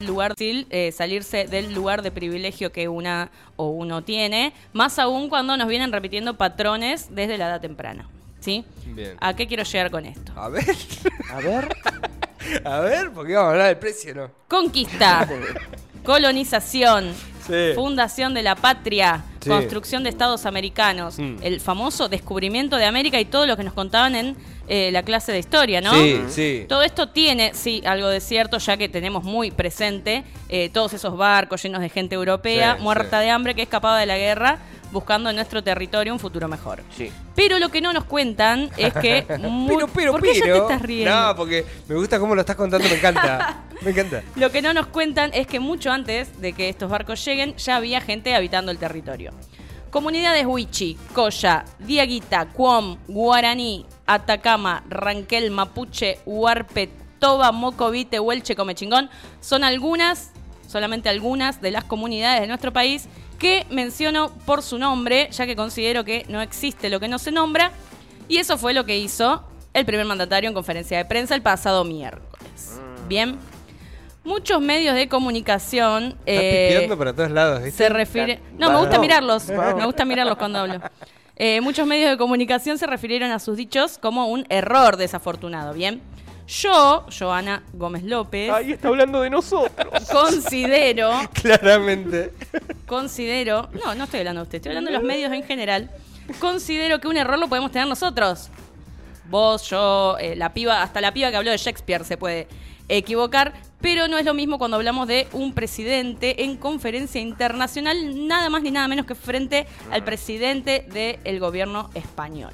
lugar eh, salirse del lugar de privilegio que una o uno tiene, más aún cuando nos vienen repitiendo patrones desde la edad temprana. ¿Sí? Bien. ¿A qué quiero llegar con esto? A ver. A ver. A ver, porque vamos a hablar del precio, ¿no? Conquista, colonización, Sí. fundación de la patria, Sí. construcción de estados americanos, Mm. el famoso descubrimiento de América y todo lo que nos contaban en eh, la clase de historia, ¿no? Sí, sí. Todo esto tiene, sí, algo de cierto, ya que tenemos muy presente eh, todos esos barcos llenos de gente europea, Sí, muerta sí. de hambre, que escapaba de la guerra, buscando en nuestro territorio un futuro mejor. Sí. Pero lo que no nos cuentan es que... muy- Pero, pero, ¿Por qué ya te pero. estás riendo? No, porque me gusta cómo lo estás contando, me encanta. Me encanta. Lo que no nos cuentan es que mucho antes de que estos barcos lleguen ya había gente habitando el territorio. Comunidades Huichi, Coya, Diaguita, Cuom, Guaraní, Atacama, Ranquel, Mapuche, Huarpe, Toba, Mocovite, Huelche, Comechingón son algunas, solamente algunas de las comunidades de nuestro país que menciono por su nombre, ya que considero que no existe lo que no se nombra. Y eso fue lo que hizo el primer mandatario en conferencia de prensa el pasado miércoles. Bien. Muchos medios de comunicación eh, para todos lados, ¿viste? se refiere. No, me gusta mirarlos. Me gusta mirarlos cuando hablo. Eh, muchos medios de comunicación se refirieron a sus dichos como un error desafortunado. Bien. Yo, Joana Gómez López, Ahí está hablando de nosotros. considero, Claramente. considero, no, no estoy hablando de usted, estoy hablando de los medios en general. Considero que un error lo podemos tener nosotros. Vos, yo, eh, la piba, hasta la piba que habló de Shakespeare se puede equivocar, pero no es lo mismo cuando hablamos de un presidente en conferencia internacional, nada más ni nada menos que frente al presidente del gobierno español.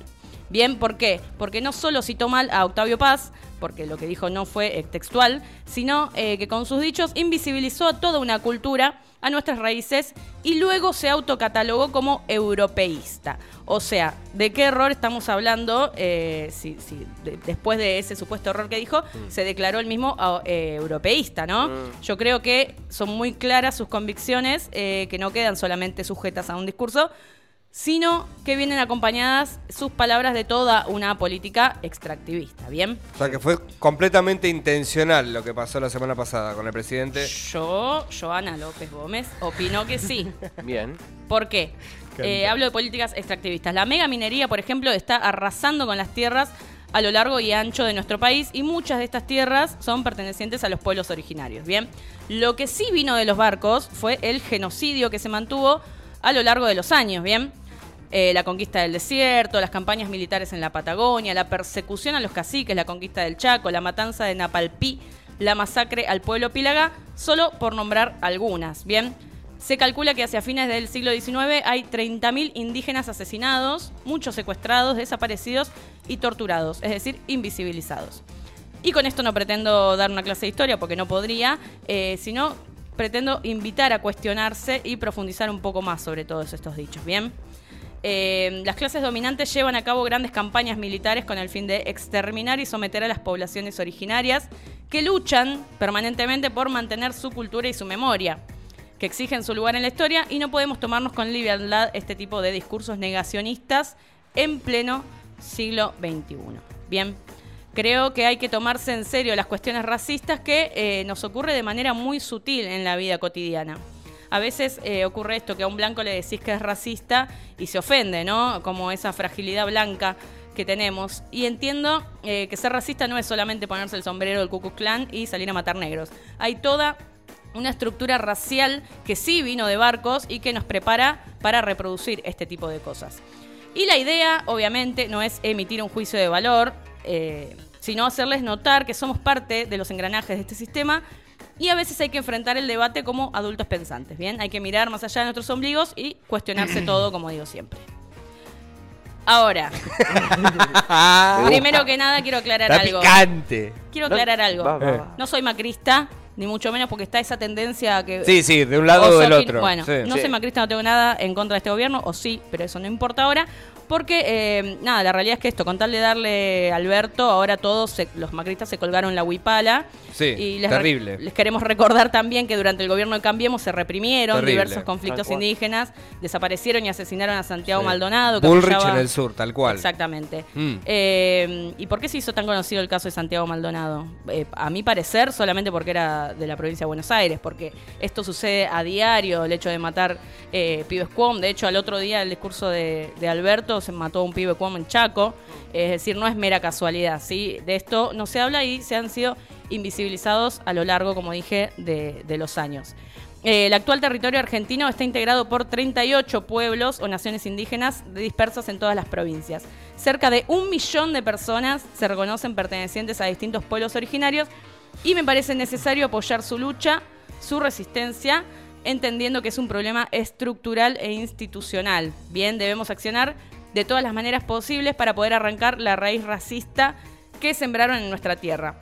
Bien, ¿por qué? Porque no solo citó mal a Octavio Paz, porque lo que dijo no fue eh, textual, sino eh, que con sus dichos invisibilizó a toda una cultura, a nuestras raíces, y luego se autocatalogó como europeísta. O sea, ¿de qué error estamos hablando? Eh, si, si de- después de ese supuesto error que dijo, se declaró el mismo eh, europeísta, ¿no? Yo creo que son muy claras sus convicciones, que no quedan solamente sujetas a un discurso, sino que vienen acompañadas sus palabras de toda una política extractivista, ¿bien? O sea que fue completamente intencional lo que pasó la semana pasada con el presidente. Yo, Joana López Gómez, opino que sí. Bien. ¿Por qué? Eh, hablo de políticas extractivistas. La mega minería, por ejemplo, está arrasando con las tierras a lo largo y ancho de nuestro país y muchas de estas tierras son pertenecientes a los pueblos originarios. Bien, lo que sí vino de los barcos fue el genocidio que se mantuvo a lo largo de los años. Bien, Eh, la conquista del desierto, las campañas militares en la Patagonia, la persecución a los caciques, la conquista del Chaco, la matanza de Napalpí, la masacre al pueblo Pílaga, solo por nombrar algunas. Bien, se calcula que hacia fines del siglo XIX hay 30.000 indígenas asesinados, muchos secuestrados, desaparecidos y torturados, es decir, invisibilizados. Y con esto no pretendo dar una clase de historia porque no podría, eh, sino pretendo invitar a cuestionarse y profundizar un poco más sobre todos estos dichos. Bien. Eh, las clases dominantes llevan a cabo grandes campañas militares con el fin de exterminar y someter a las poblaciones originarias que luchan permanentemente por mantener su cultura y su memoria, que exigen su lugar en la historia y no podemos tomarnos con liviandad este tipo de discursos negacionistas en pleno siglo XXI. Bien, creo que hay que tomarse en serio las cuestiones racistas que eh, nos ocurre de manera muy sutil en la vida cotidiana. A veces eh, ocurre esto, que a un blanco le decís que es racista y se ofende, ¿no? Como esa fragilidad blanca que tenemos. Y entiendo eh, que ser racista no es solamente ponerse el sombrero del Ku Klux Klan y salir a matar negros. Hay toda una estructura racial que sí vino de barcos y que nos prepara para reproducir este tipo de cosas. Y la idea, obviamente, no es emitir un juicio de valor, eh, sino hacerles notar que somos parte de los engranajes de este sistema y a veces hay que enfrentar el debate como adultos pensantes, ¿bien? Hay que mirar más allá de nuestros ombligos y cuestionarse todo, como digo siempre. Ahora, primero que nada quiero aclarar Está algo. picante. Quiero aclarar algo. Va, va, va. No soy macrista, ni mucho menos porque está esa tendencia a que... Sí, sí, de un lado o del otro. Bueno, Sí. no Sí. soy macrista, no tengo nada en contra de este gobierno, o sí, pero eso no importa ahora. Porque, eh, nada, la realidad es que esto, con tal de darle Alberto, ahora todos se- los macristas se colgaron la huipala. Sí, y les terrible. les queremos recordar también que durante el gobierno de Cambiemos se reprimieron Terrible, diversos conflictos indígenas, desaparecieron y asesinaron a Santiago Sí. Maldonado. que Bullrich apoyaba- en el sur, tal cual. Exactamente. Mm. Eh, ¿Y por qué se hizo tan conocido el caso de Santiago Maldonado? Eh, a mi parecer, solamente porque era de la provincia de Buenos Aires, porque esto sucede a diario, el hecho de matar eh, pibes cuom. De hecho, al otro día, el discurso de, Alberto, se mató un pibe cuom en Chaco. Es decir, no es mera casualidad, ¿sí? De esto no se habla y se han sido invisibilizados a lo largo, como dije, de, de los años. Eh, el actual territorio argentino está integrado por 38 pueblos o naciones indígenas dispersas en todas las provincias. Cerca de un millón de personas se reconocen pertenecientes a distintos pueblos originarios y me parece necesario apoyar su lucha, su resistencia, entendiendo que es un problema estructural e institucional. Bien, debemos accionar de todas las maneras posibles para poder arrancar la raíz racista que sembraron en nuestra tierra.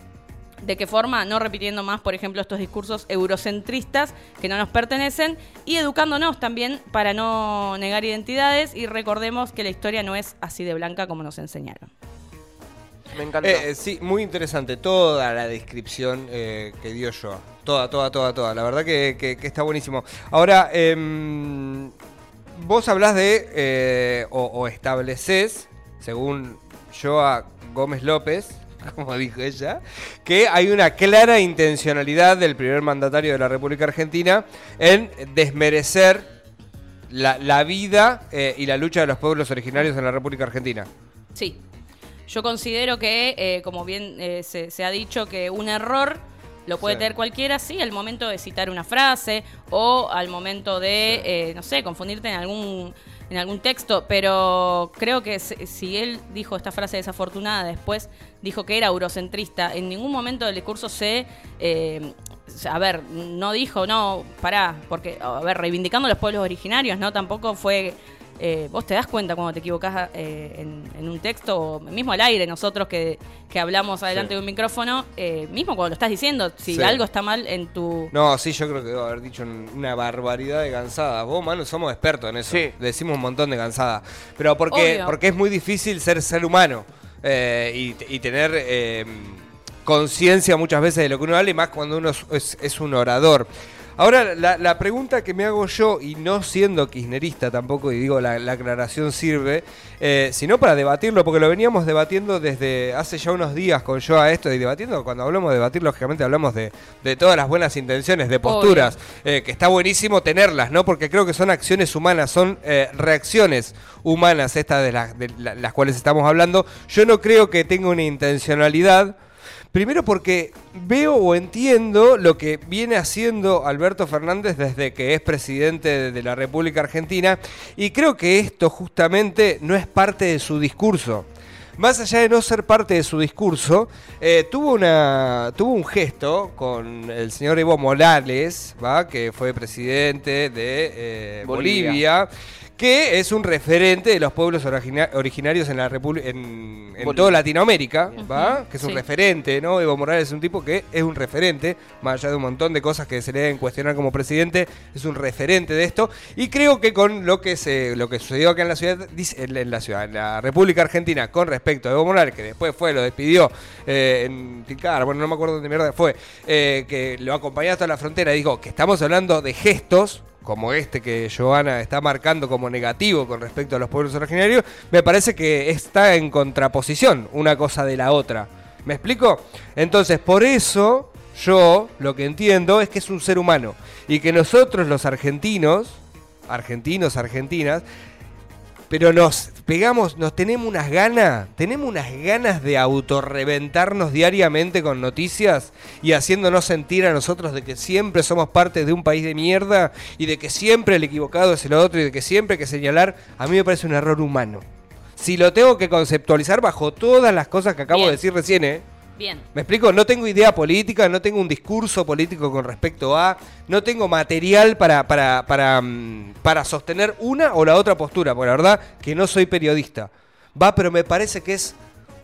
¿De qué forma? No repitiendo más, por ejemplo, estos discursos eurocentristas que no nos pertenecen y educándonos también para no negar identidades y recordemos que la historia no es así de blanca como nos enseñaron. Me encantó. Eh, sí, muy interesante toda la descripción eh, que dio yo. Toda, toda, toda, toda. La verdad que, está buenísimo. Ahora, em, vos hablás de, eh, o, estableces, según Joa Gómez López, como dijo ella, que hay una clara intencionalidad del primer mandatario de la República Argentina en desmerecer la, vida eh, y la lucha de los pueblos originarios en la República Argentina. Sí, yo considero que, eh, como bien se ha dicho, que un error lo puede Sí. tener cualquiera, sí, al momento de citar una frase o al momento de, eh, no sé, confundirte en algún en algún texto, pero creo que si si él dijo esta frase desafortunada, después dijo que era eurocentrista, en ningún momento del discurso se... eh, a ver, no dijo, no, pará, porque, a ver, reivindicando los pueblos originarios, ¿no? Tampoco fue eh, vos te das cuenta cuando te equivocás eh, en, en un texto, o mismo al aire, nosotros que, que hablamos adelante Sí. de un micrófono, eh, mismo cuando lo estás diciendo, si Sí. algo está mal en tu... No, sí, yo creo que debo haber dicho un- una barbaridad de cansadas. Vos, Manu, somos expertos en eso. Sí. Decimos un montón de cansadas. Pero porque, Obvio. porque es muy difícil ser ser humano eh, y, y tener eh, conciencia muchas veces de lo que uno habla y más cuando uno es, es- es un orador. Ahora, la, la pregunta que me hago yo, y no siendo kirchnerista tampoco, y digo, la, la aclaración sirve, eh, sino para debatirlo, porque lo veníamos debatiendo desde hace ya unos días con yo a esto, y debatiendo, cuando hablamos de debatir, lógicamente hablamos de, de todas las buenas intenciones, de posturas, eh, que está buenísimo tenerlas, ¿no? Porque creo que son acciones humanas, son eh, reacciones humanas estas de, las de la- las cuales estamos hablando. Yo no creo que tenga una intencionalidad. Primero porque veo o entiendo lo que viene haciendo Alberto Fernández desde que es presidente de- la República Argentina y creo que esto justamente no es parte de su discurso. Más allá de no ser parte de su discurso, eh, tuvo, una, tuvo un gesto con el señor Evo Morales, ¿va? que fue presidente de eh, Bolivia. Bolivia, que es un referente de los pueblos origina- originarios en la República en, en toda Latinoamérica, ¿va? Que es un Sí. referente, ¿no? Evo Morales es un tipo que es un referente, más allá de un montón de cosas que se le deben cuestionar como presidente, es un referente de esto. Y creo que con lo que se, lo que sucedió acá en la ciudad, dice- en la ciudad, en la República Argentina, con respecto a Evo Morales, que después fue, lo despidió eh, en Tilcara, bueno, no me acuerdo dónde mierda fue, eh, que lo acompañó hasta la frontera, digo, que estamos hablando de gestos como este que Joana está marcando como negativo con respecto a los pueblos originarios, me parece que está en contraposición una cosa de la otra. ¿Me explico? Entonces, por eso yo lo que entiendo es que es un ser humano y que nosotros los argentinos, argentinos, argentinas, pero nos pegamos, nos tenemos unas ganas, tenemos unas ganas de autorreventarnos diariamente con noticias y haciéndonos sentir a nosotros de que siempre somos parte de un país de mierda y de que siempre el equivocado es el otro y de que siempre hay que señalar, a mí me parece un error humano. Si lo tengo que conceptualizar bajo todas las cosas que acabo Bien. de decir recién, ¿eh? Bien. ¿Me explico? No tengo idea política, no tengo un discurso político con respecto a, no tengo material para, para, para, mm, para sostener una o la otra postura, porque la verdad que no soy periodista. Va, pero me parece que es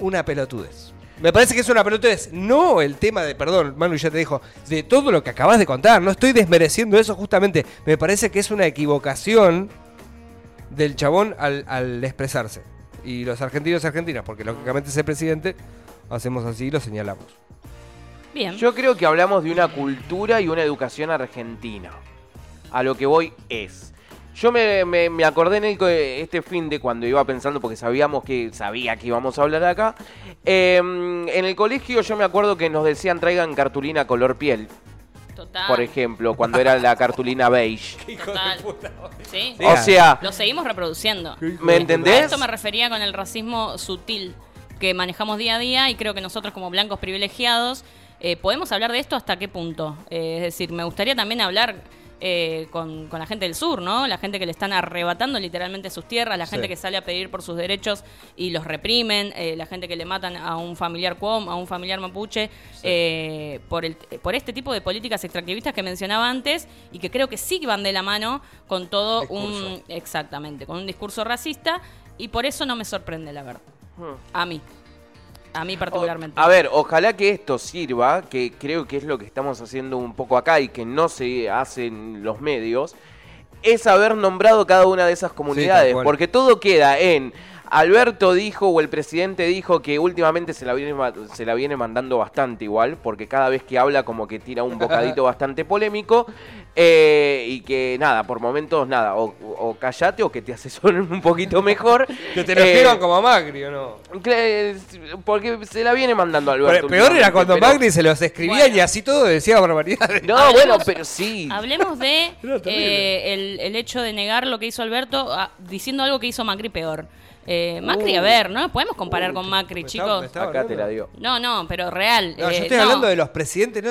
una pelotudez. Me parece que es una pelotudez. No el tema de, perdón, Manu ya te dijo, de todo lo que acabas de contar. No estoy desmereciendo eso justamente. Me parece que es una equivocación del chabón al, al expresarse. Y los argentinos y argentinas, porque lógicamente es el presidente, hacemos así y lo señalamos. Bien. Yo creo que hablamos de una cultura y una educación argentina. A lo que voy es. Yo me, me- me acordé en el este fin de cuando iba pensando, porque sabíamos que sabía que íbamos a hablar acá. eh, en el colegio yo me acuerdo que nos decían traigan cartulina color piel, Total. por ejemplo, cuando era la cartulina beige. Total. Sí. Sí. O sea, Lo seguimos reproduciendo. ¿me A entendés? esto me refería con el racismo sutil que manejamos día a día y creo que nosotros como blancos privilegiados eh, podemos hablar de esto hasta qué punto. Eh, es decir, me gustaría también hablar eh, con, con la gente del sur, ¿no? La gente que le están arrebatando literalmente sus tierras, la gente Sí. que sale a pedir por sus derechos y los reprimen, eh, la gente que le matan a un familiar cuom, a un familiar mapuche, eh, por, el, por este tipo de políticas extractivistas que mencionaba antes y que creo que sí van de la mano con todo un... Exactamente, con un discurso racista y por eso no me sorprende, la verdad. A mí. A mí particularmente. A ver, ojalá que esto sirva, que creo que es lo que estamos haciendo un poco acá y que no se hace en los medios, es haber nombrado cada una de esas comunidades, porque todo queda en Alberto dijo o el presidente dijo que últimamente se la viene se la viene mandando bastante igual, porque cada vez que habla como que tira un bocadito bastante polémico eh, y que nada, por momentos nada, o, o callate o que te asesoren un poquito mejor. Que te lo Eh, escriban como a Macri, ¿o no? Cla- Porque se la viene mandando Alberto. Pero peor era cuando pero- Macri se los escribían Bueno. y así todo decía barbaridades. No, Hablemos- bueno, pero sí. Hablemos de eh, el, el hecho de negar lo que hizo Alberto ah, diciendo algo que hizo Macri peor. Eh, Macri, Uh. a ver, ¿no? Podemos comparar con Macri, chicos. Acá te la dio. No, no, pero real. No, yo eh, estoy no. hablando de los presidentes, no.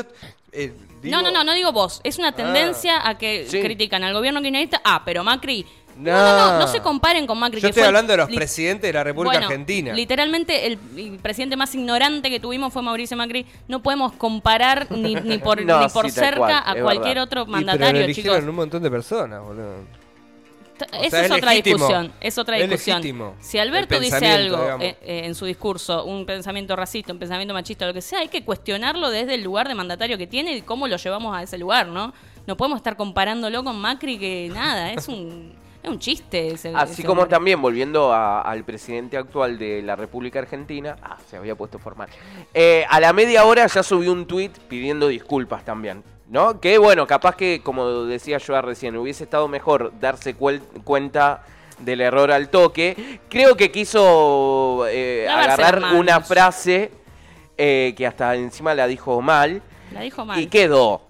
eh, digo- No, no, no, no digo vos. Es una tendencia a que Sí. critican al gobierno kirchnerista. Ah, pero Macri. No, No. no, no, se comparen con Macri. Yo que estoy fue hablando de los presidentes de la República Bueno, Argentina. Literalmente el, el presidente más ignorante que tuvimos fue Mauricio Macri. No podemos comparar ni, ni por, No, ni por sí, cerca cual, a cualquier verdad. otro Y, pero mandatario, lo eligieron chicos. un montón de personas, boludo. O Esa sea, es, es otra legítimo. discusión. Es otra discusión. Si Alberto dice algo eh, eh, en su discurso, un pensamiento racista, un pensamiento machista, lo que sea, hay que cuestionarlo desde el lugar de mandatario que tiene y cómo lo llevamos a ese lugar, ¿no? No podemos estar comparándolo con Macri que nada, es un, es un chiste. ese- Así ese como hombre. también, volviendo a- al presidente actual de la República Argentina, ah, se había puesto formal. Eh, a la media hora ya subió un tuit pidiendo disculpas también. ¿No? Que bueno, capaz que, como decía yo recién, hubiese estado mejor darse cuenta del error al toque. Creo que quiso eh, agarrar una frase eh, que hasta encima la dijo mal La dijo mal. y quedó.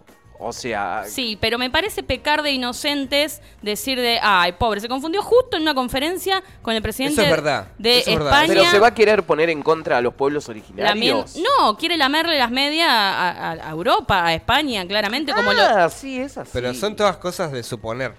O sea, Sí, pero me parece pecar de inocentes decir de, ay, pobre, se confundió justo en una conferencia con el presidente Eso es verdad, de eso es verdad. España. pero se va a querer poner en contra a los pueblos Lamien- originarios. no, quiere lamerle las medias a, a- a Europa, a España, claramente, como lo, Ah, sí, es así. Pero son todas cosas de suponer.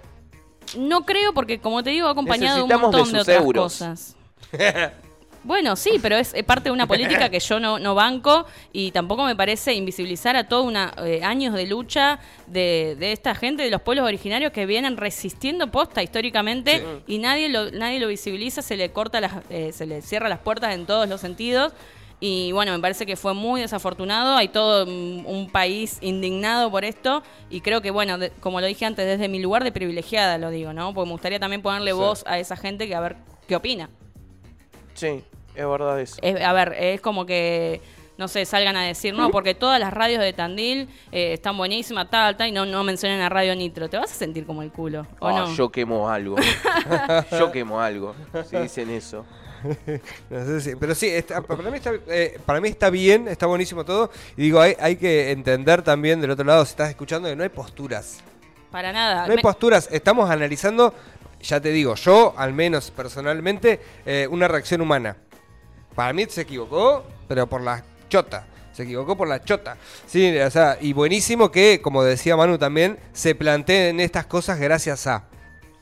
No creo porque, como te digo, ha acompañado de un Necesitamos de montón de, sus otras euros. cosas. Bueno, sí, pero es parte de una política que yo no, no banco y tampoco me parece invisibilizar a todos una eh, años de lucha de, de esta gente, de los pueblos originarios que vienen resistiendo posta históricamente y nadie lo, nadie lo visibiliza, se le corta las, eh, se le cierra las puertas en todos los sentidos. Y bueno, me parece que fue muy desafortunado. Hay todo un, un país indignado por esto. Y creo que, bueno, de- como lo dije antes, desde mi lugar de privilegiada lo digo, ¿no? Porque me gustaría también ponerle Sí. voz a esa gente que a ver qué opina. Sí, es verdad eso. Es- a ver, es como que, no sé, salgan a decir, no, porque todas las radios de Tandil eh, están buenísimas, tal, tal, y no, no mencionen a Radio Nitro. Te vas a sentir como el culo, ¿o Ah, no? Yo quemo algo. yo quemo algo. Si dicen eso. No sé si- pero sí, está- para, mí está, eh, para mí está bien, está buenísimo todo. Y digo, hay, hay que entender también del otro lado, si estás escuchando, que no hay posturas. Para nada. No hay Me- posturas, estamos analizando, ya te digo, yo al menos personalmente, eh, una reacción humana. Para mí se equivocó, pero por la chota. Se equivocó por la chota. Sí, o sea, y buenísimo que, como decía Manu también, se planteen estas cosas gracias a.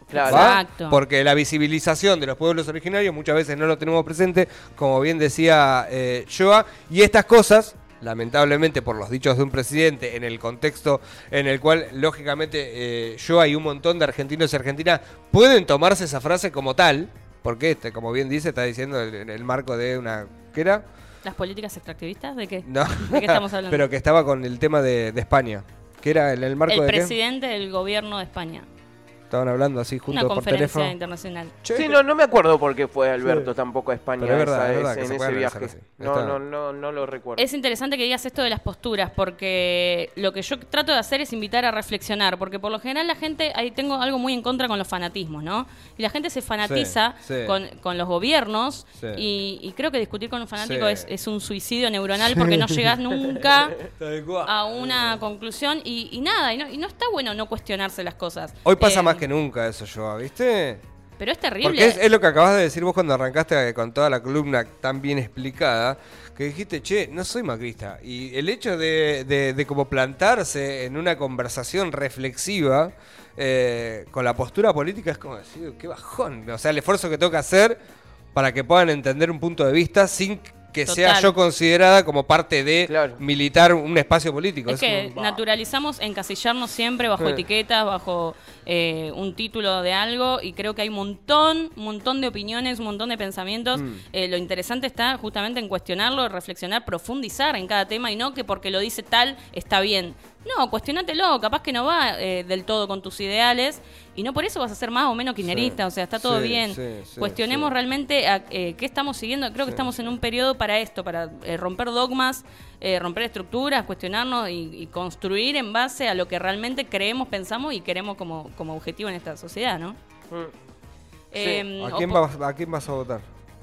Claro. ¿va? Exacto. Porque la visibilización de los pueblos originarios muchas veces no lo tenemos presente, como bien decía eh, Joa, y estas cosas, lamentablemente por los dichos de un presidente, en el contexto en el cual, lógicamente, eh, Joa y un montón de argentinos y argentinas pueden tomarse esa frase como tal, porque, este, como bien dice, está diciendo en el marco de una... ¿Qué era? ¿Las políticas extractivistas? ¿De qué? No. ¿De qué estamos hablando? Pero que estaba con el tema de, de España. Que era en el marco el de qué? presidente del gobierno de España. Estaban hablando así Una juntos por conferencia teléfono. internacional. Che, Sí, no, no me acuerdo por qué fue Alberto tampoco a España Pero es verdad, esa- es verdad ese- que se en ese viaje. No, no, no, no lo recuerdo. Es interesante que digas esto de las posturas, porque lo que yo trato de hacer es invitar a reflexionar, porque por lo general la gente, ahí tengo algo muy en contra con los fanatismos, ¿no? Y la gente se fanatiza Sí, sí. Con, con los gobiernos Sí. y, y creo que discutir con un fanático Sí. es, es un suicidio neuronal porque no llegas nunca a una conclusión y, y nada, y no, y no está bueno no cuestionarse las cosas. Hoy pasa Eh, más que nunca eso, yo, ¿viste? Pero es terrible. Porque es, es lo que acabas de decir vos cuando arrancaste con toda la columna tan bien explicada, que dijiste, che, no soy macrista. Y el hecho de, de- de como plantarse en una conversación reflexiva eh, con la postura política es como decir, qué bajón. O sea, el esfuerzo que tengo que hacer para que puedan entender un punto de vista sin que sea yo considerada como parte de Claro. militar un espacio político. Es que naturalizamos encasillarnos siempre bajo Sí. etiquetas, bajo eh, un título de algo y creo que hay un montón, un montón de opiniones, un montón de pensamientos. Mm. Eh, lo interesante está justamente en cuestionarlo, reflexionar, profundizar en cada tema y no que porque lo dice tal está bien. No, cuestionátelo, capaz que no va eh, del todo con tus ideales y no por eso vas a ser más o menos kirchnerista, o sea, está todo Sí, bien. sí, sí, Cuestionemos sí. realmente a, eh, qué estamos siguiendo. Creo que estamos en un periodo para esto, para eh, romper dogmas, eh, romper estructuras, cuestionarnos y, y construir en base a lo que realmente creemos, pensamos y queremos como, como objetivo en esta sociedad, ¿no? Mm. Eh, ¿A quién, vas, ¿A quién vas a votar?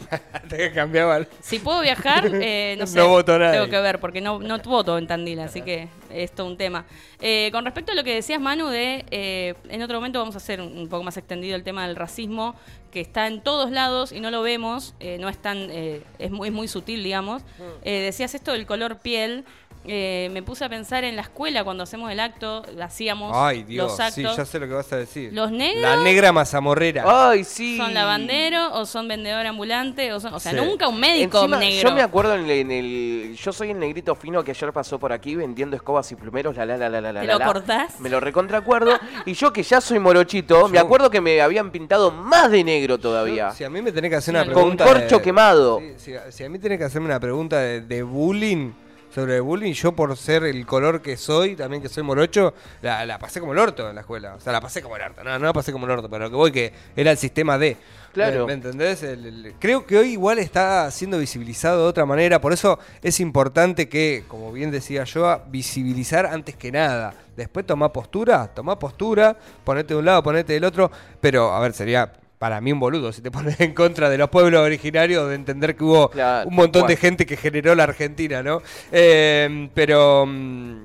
Te que cambiaba el- Si puedo viajar, eh, no sé. No voto a nadie. Tengo que ver, porque no, no voto en Tandil, así que es todo un tema. Eh, con respecto a lo que decías, Manu, de eh, en otro momento vamos a hacer un, poco más extendido el tema del racismo, que está en todos lados y no lo vemos, eh, no es tan, eh, es muy, es muy sutil, digamos. Eh, decías esto del color piel. Eh, me puse a pensar en la escuela cuando hacemos el acto, hacíamos Ay, Dios, los actos. sí, ya sé lo que vas a decir. Los negros La negra mazamorrera. Ay, sí. ¿Son lavandero o son vendedor ambulante? O, son, o sea, Sí. nunca un médico Encima, negro. Yo me acuerdo en el, en el- Yo soy el negrito fino que ayer pasó por aquí vendiendo escobas y plumeros. La, la, la, la, la, la, ¿Te la, lo la. acordás? Me lo recontracuerdo. y yo que ya soy morochito, me acuerdo que me habían pintado más de negro todavía. Si a mí me tenés que hacer una Con pregunta. corcho de- quemado. Si, si a mí tenés que hacerme una pregunta de, de bullying, sobre bullying, yo por ser el color que soy, también que soy morocho, la, la pasé como el orto en la escuela. O sea, la pasé como el orto. No, no la pasé como el orto, pero lo que voy que era el sistema D. Claro. ¿Me, me entendés? El- el- creo que hoy igual está siendo visibilizado de otra manera. Por eso es importante que, como bien decía yo, visibilizar antes que nada. Después tomá postura, tomá postura, ponete de un lado, ponete del otro. Pero, a ver, sería para mí un boludo si te pones en contra de los pueblos originarios, de entender que hubo Claro, un montón de gente que generó la Argentina, ¿no? Eh, pero mm,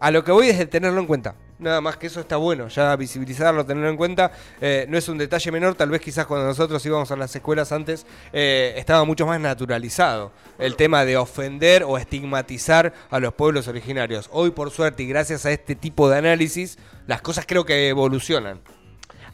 a lo que voy es de tenerlo en cuenta. Nada más que eso está bueno, ya visibilizarlo, tenerlo en cuenta. Eh, no es un detalle menor, tal vez quizás cuando nosotros íbamos a las escuelas antes eh, estaba mucho más naturalizado el tema de ofender o estigmatizar a los pueblos originarios. Hoy, por suerte, y gracias a este tipo de análisis, las cosas creo que evolucionan.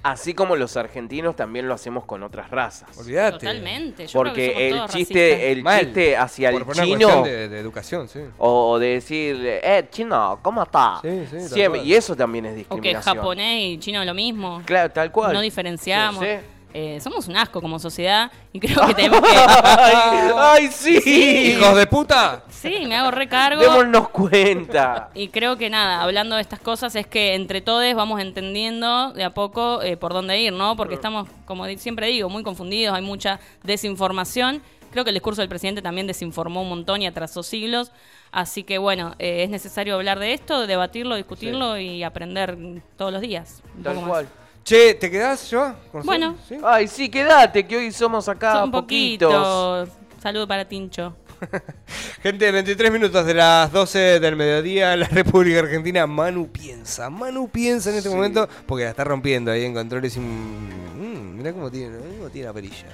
Así como los argentinos también lo hacemos con otras razas. Olvídate. Totalmente. Yo creo que Porque somos el todos chiste, racistas. el Mal. chiste hacia el Por una chino. cuestión de, de educación, sí. O, o de decir, eh, chino, ¿cómo está? Sí, sí, tal Siempre- cual. y eso también es O que discriminación. japonés y chino lo mismo. Claro, tal cual. No diferenciamos. Sí. Eh, somos un asco como sociedad y creo que tenemos que... ay, ay, sí. ¡Hijos de puta! Sí, me hago recargo. Démonos cuenta. Y creo que nada, hablando de estas cosas, es que entre todos vamos entendiendo de a poco eh, por dónde ir, ¿no? Porque estamos, como siempre digo, muy confundidos, hay mucha desinformación. Creo que el discurso del presidente también desinformó un montón y atrasó siglos. Así que bueno, eh, es necesario hablar de esto, debatirlo, discutirlo y aprender todos los días. Tal cual. Che, ¿te quedás yo? ¿Con Bueno. ¿Sí? Ay, sí, quédate, que hoy somos acá Son poquitos. poquitos. Saludo para Tincho. Gente, 23 minutos de las 12 del mediodía la República Argentina. Manu piensa, Manu piensa en este momento porque la está rompiendo ahí en controles. Y, mm, mirá cómo tiene, cómo tiene la perilla.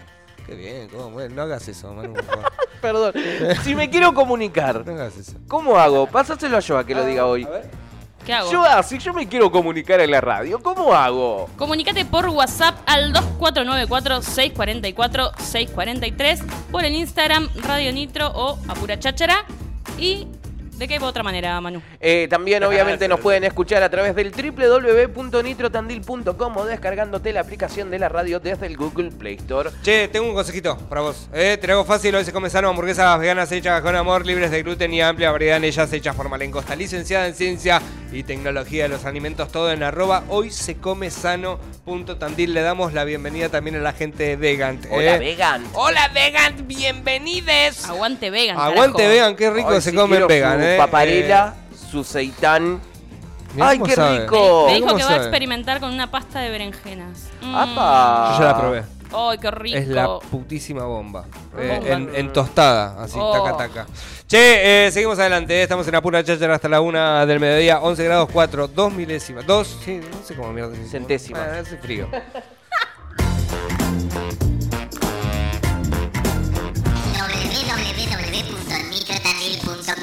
Qué bien, cómo, bueno, no hagas eso, Manu. Perdón. si me quiero comunicar, No hagas eso. ¿cómo hago? Pásaselo a yo a que lo diga hoy. A ver. ¿Qué hago? Yo, ah, si yo me quiero comunicar en la radio, ¿cómo hago? Comunicate por WhatsApp al 2494-644-643, por el Instagram Radio Nitro o Apura Cháchara y ¿De qué otra manera, Manu? Eh, también obviamente nos pueden escuchar a través del www.nitrotandil.com o descargándote la aplicación de la radio desde el Google Play Store. Che, tengo un consejito para vos. Eh, te lo hago fácil, hoy se come sano, hamburguesas veganas hechas con amor, libres de gluten y amplia variedad en ellas hechas por Malencosta, licenciada en ciencia y tecnología de los alimentos, todo en arroba hoy se come sano.tandil. Le damos la bienvenida también a la gente de Vegant. Hola, eh. vegan. Hola Vegant, bienvenides. Aguante vegan. Aguante carajo. Vegan, qué rico Ay, se sí, come vegan, su eh. paparela, su seitán. Mirá Ay, qué sabe. rico. Me dijo ¿Cómo que va a experimentar con una pasta de berenjenas. Mm. ¡Apa! Yo ya la probé. ¡Ay, qué rico! Es la putísima bomba. Eh, en, en tostada, así, Oh. taca, taca. Che, eh, seguimos adelante. eh, Estamos en la pura cháchara hasta la una del mediodía. 11 grados 4, 2 milésimas. dos, sí, no sé cómo mierda. Centésimas. Ah, hace frío.